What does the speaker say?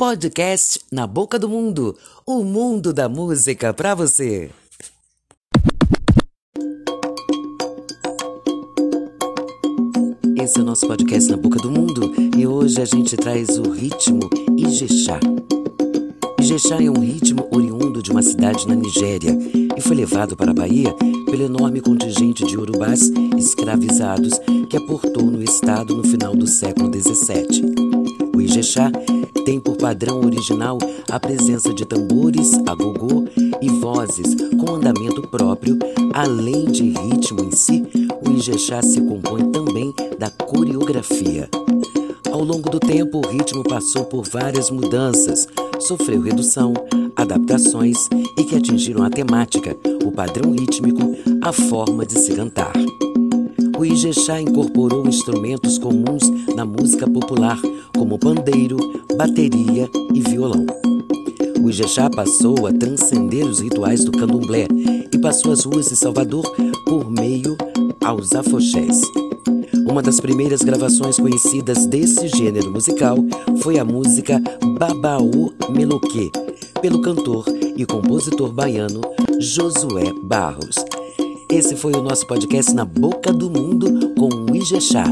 Podcast Na Boca do Mundo, o mundo da música para você. Esse é o nosso podcast Na Boca do Mundo e hoje a gente traz o ritmo Ijexá. Ijexá é um ritmo oriundo de uma cidade na Nigéria e foi levado para a Bahia pelo enorme contingente de urubás escravizados que aportou no estado no final do século XVII. O Ijexá tem por padrão original a presença de tambores, agogô e vozes com andamento próprio, além de ritmo em si, o Ijexá se compõe também da coreografia. Ao longo do tempo, o ritmo passou por várias mudanças, sofreu redução, adaptações e que atingiram a temática, o padrão rítmico, a forma de se cantar. O Ijexá incorporou instrumentos comuns na música popular, como pandeiro, bateria e violão. O Ijexá passou a transcender os rituais do candomblé e passou as ruas de Salvador por meio aos afoxés. Uma das primeiras gravações conhecidas desse gênero musical foi a música Babaú Meloquê, pelo cantor e compositor baiano Josué Barros. Esse foi o nosso podcast Na Boca do Mundo com o Ijexá.